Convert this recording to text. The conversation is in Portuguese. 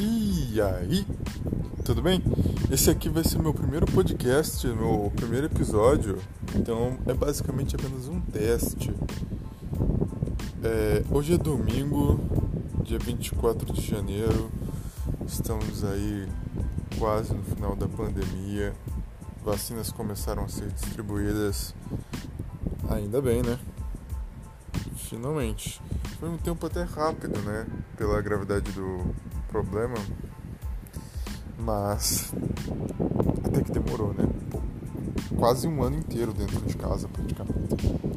E aí, tudo bem? Esse aqui vai ser meu primeiro podcast, meu primeiro episódio, então é basicamente apenas um teste. É, hoje é domingo, dia 24 de janeiro, estamos aí quase no final da pandemia, vacinas começaram a ser distribuídas, ainda bem, né? Finalmente. Foi um tempo até rápido, né? Pela gravidade do problema. Mas até que demorou, né? Quase um ano inteiro dentro de casa praticamente.